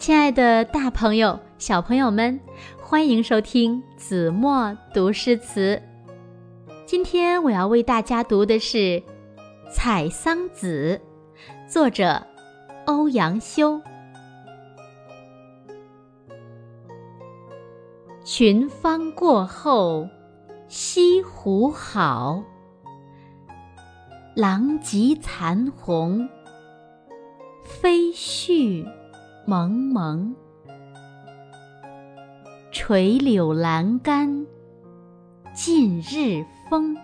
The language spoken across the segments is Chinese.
亲爱的，大朋友、小朋友们，欢迎收听子墨读诗词。今天我要为大家读的是《采桑子》，作者欧阳修。群芳过后，西湖好。狼藉残红，飞絮。蒙蒙，垂柳阑干尽日风。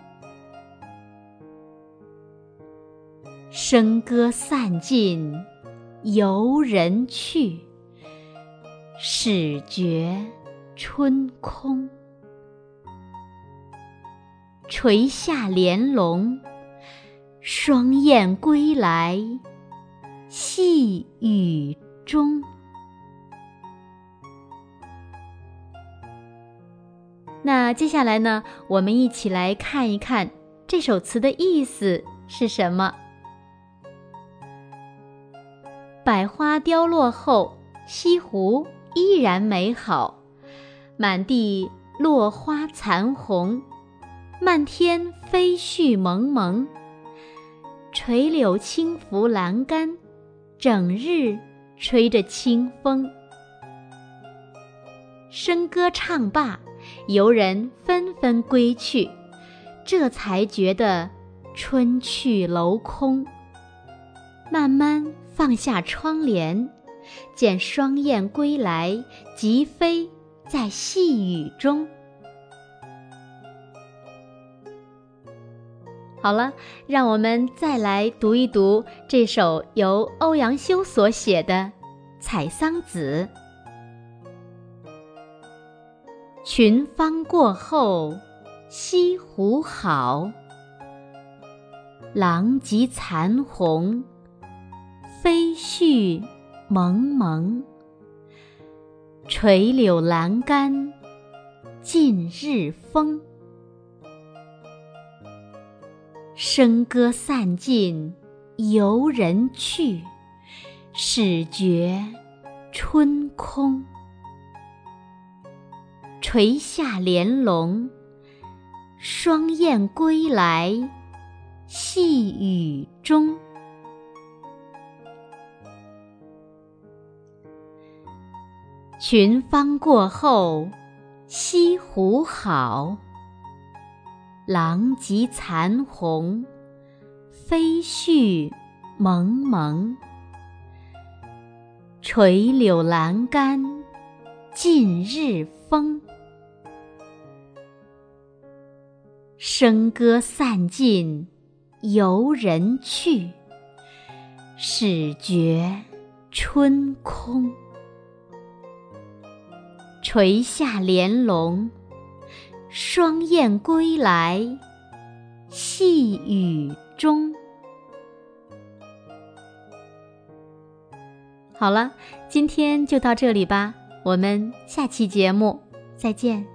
笙歌散尽游人去，始觉春空。垂下帘笼，双燕归来细雨。中，那接下来呢？我们一起来看一看这首词的意思是什么。百花凋落后，西湖依然美好，满地落花残红，漫天飞絮蒙蒙，垂柳轻拂栏杆，整日。吹着清风，笙歌唱罢，游人纷纷归去，这才觉得春去楼空。慢慢放下窗帘，见双燕归来，急飞在细雨中。好了，让我们再来读一读这首由欧阳修所写的《采桑子》。群芳过后，西湖好。狼藉残红，飞絮蒙蒙。垂柳阑干尽日风。笙歌散尽游人去，始觉春空。垂下帘笼，双燕归来细雨中。群芳过后，西湖好。狼藉残红，飞絮蒙蒙。垂柳阑干尽日风。笙歌散尽游人去，始觉春空。垂下帘笼。双燕归来，细雨中。好了，今天就到这里吧，我们下期节目再见。